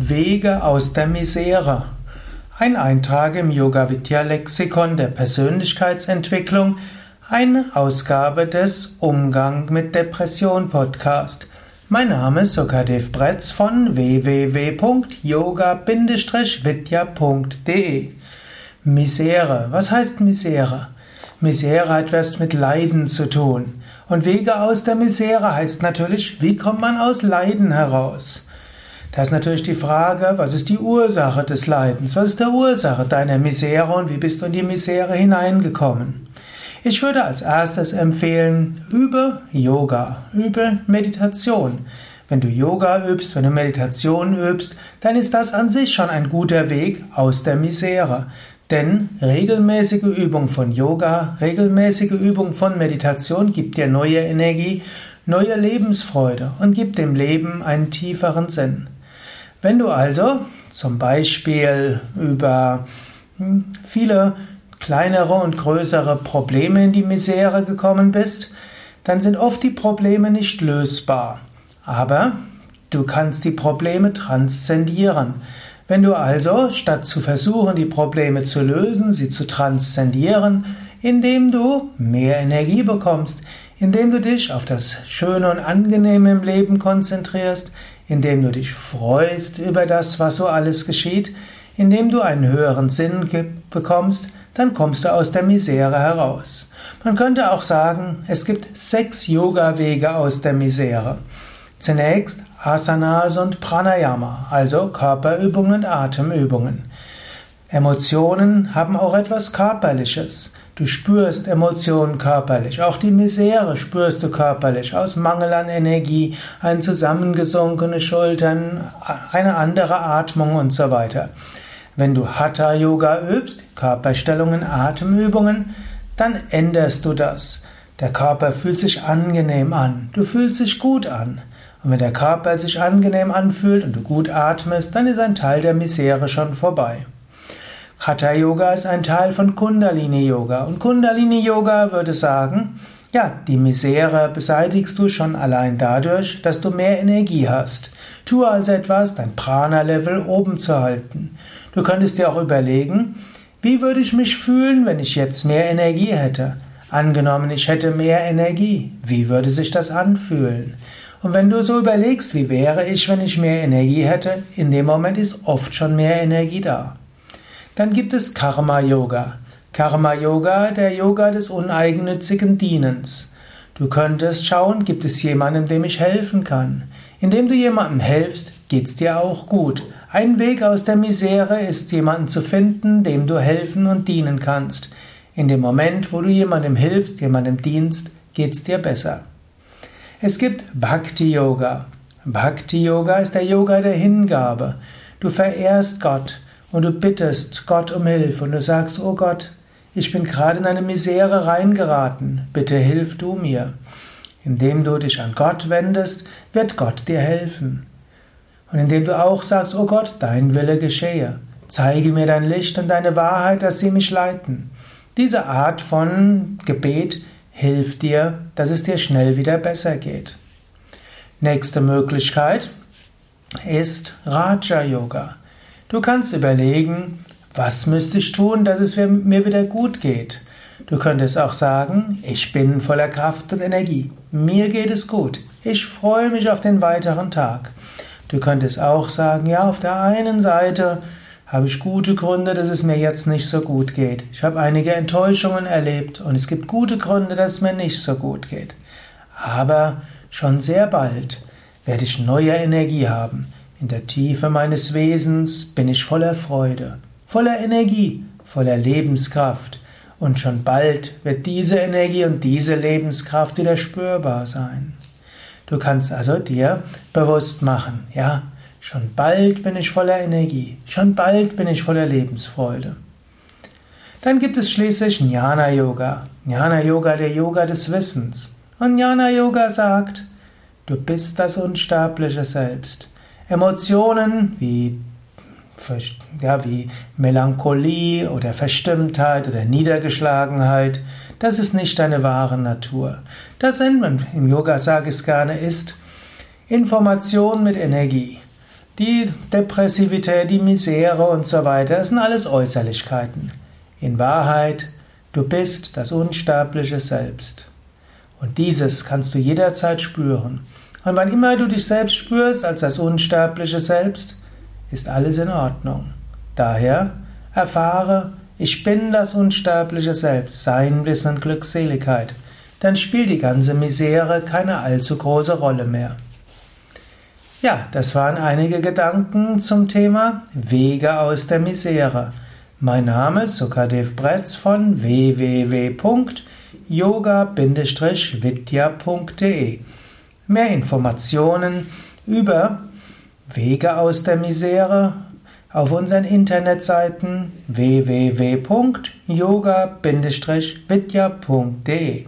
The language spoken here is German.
Wege aus der Misere. Ein Eintrag im Yoga Vidya Lexikon der Persönlichkeitsentwicklung, eine Ausgabe des Umgang mit Depression Podcast. Mein Name ist Sukadev Bretz von www.yoga-vidya.de. Misere. Was heißt Misere? Misere hat was mit Leiden zu tun. Und Wege aus der Misere heißt natürlich, wie kommt man aus Leiden heraus? Da ist natürlich die Frage, was ist die Ursache des Leidens? Was ist die Ursache deiner Misere und wie bist du in die Misere hineingekommen? Ich würde als erstes empfehlen, übe Yoga, übe Meditation. Wenn du Yoga übst, wenn du Meditation übst, dann ist das an sich schon ein guter Weg aus der Misere. Denn regelmäßige Übung von Yoga, regelmäßige Übung von Meditation gibt dir neue Energie, neue Lebensfreude und gibt dem Leben einen tieferen Sinn. Wenn du also zum Beispiel über hm, viele kleinere und größere Probleme in die Misere gekommen bist, dann sind oft die Probleme nicht lösbar. Aber du kannst die Probleme transzendieren. Wenn du also, statt zu versuchen, die Probleme zu lösen, sie zu transzendieren, indem du mehr Energie bekommst, indem du dich auf das Schöne und Angenehme im Leben konzentrierst, indem du dich freust über das, was so alles geschieht, indem du einen höheren Sinn bekommst, dann kommst du aus der Misere heraus. Man könnte auch sagen, es gibt sechs Yoga-Wege aus der Misere. Zunächst Asanas und Pranayama, also Körperübungen und Atemübungen. Emotionen haben auch etwas Körperliches. Du spürst Emotionen körperlich. Auch die Misere spürst du körperlich. Aus Mangel an Energie, ein zusammengesunkene Schultern, eine andere Atmung und so weiter. Wenn du Hatha Yoga übst, Körperstellungen, Atemübungen, dann änderst du das. Der Körper fühlt sich angenehm an. Du fühlst dich gut an. Und wenn der Körper sich angenehm anfühlt und du gut atmest, dann ist ein Teil der Misere schon vorbei. Hatha Yoga ist ein Teil von Kundalini Yoga. Und Kundalini Yoga würde sagen, ja, die Misere beseitigst du schon allein dadurch, dass du mehr Energie hast. Tue also etwas, dein Prana-Level oben zu halten. Du könntest dir auch überlegen, wie würde ich mich fühlen, wenn ich jetzt mehr Energie hätte? Angenommen, ich hätte mehr Energie. Wie würde sich das anfühlen? Und wenn du so überlegst, wie wäre ich, wenn ich mehr Energie hätte, in dem Moment ist oft schon mehr Energie da. Dann gibt es Karma Yoga. Karma Yoga, der Yoga des uneigennützigen Dienens. Du könntest schauen, gibt es jemanden, dem ich helfen kann. Indem du jemandem helfst, geht's dir auch gut. Ein Weg aus der Misere ist, jemanden zu finden, dem du helfen und dienen kannst. In dem Moment, wo du jemandem hilfst, jemandem dienst, geht's dir besser. Es gibt Bhakti Yoga. Bhakti Yoga ist der Yoga der Hingabe. Du verehrst Gott und du bittest Gott um Hilfe und du sagst, oh Gott, ich bin gerade in eine Misere reingeraten, bitte hilf du mir. Indem du dich an Gott wendest, wird Gott dir helfen. Und indem du auch sagst, oh Gott, dein Wille geschehe, zeige mir dein Licht und deine Wahrheit, dass sie mich leiten. Diese Art von Gebet hilft dir, dass es dir schnell wieder besser geht. Nächste Möglichkeit ist Raja Yoga. Du kannst überlegen, was müsste ich tun, dass es mir wieder gut geht. Du könntest auch sagen, ich bin voller Kraft und Energie. Mir geht es gut. Ich freue mich auf den weiteren Tag. Du könntest auch sagen, ja, auf der einen Seite habe ich gute Gründe, dass es mir jetzt nicht so gut geht. Ich habe einige Enttäuschungen erlebt und es gibt gute Gründe, dass es mir nicht so gut geht. Aber schon sehr bald werde ich neue Energie haben. In der Tiefe meines Wesens bin ich voller Freude, voller Energie, voller Lebenskraft. Und schon bald wird diese Energie und diese Lebenskraft wieder spürbar sein. Du kannst also dir bewusst machen, ja, schon bald bin ich voller Energie, schon bald bin ich voller Lebensfreude. Dann gibt es schließlich Jnana Yoga. Jnana Yoga, der Yoga des Wissens. Und Jnana Yoga sagt, du bist das unsterbliche Selbst. Emotionen wie, ja, wie Melancholie oder Verstimmtheit oder Niedergeschlagenheit, das ist nicht deine wahre Natur. Das sind, im Yoga sage ich es gerne, ist Information mit Energie. Die Depressivität, die Misere und so weiter, das sind alles Äußerlichkeiten. In Wahrheit, du bist das unsterbliche Selbst. Und dieses kannst du jederzeit spüren. Und wann immer du dich selbst spürst als das unsterbliche Selbst, ist alles in Ordnung. Daher erfahre, ich bin das unsterbliche Selbst, Sein, Wissen und Glückseligkeit. Dann spielt die ganze Misere keine allzu große Rolle mehr. Ja, das waren einige Gedanken zum Thema Wege aus der Misere. Mein Name ist Sukadev Bretz von www.yoga-vidya.de. Mehr Informationen über Wege aus der Misere auf unseren Internetseiten www.yoga-vidya.de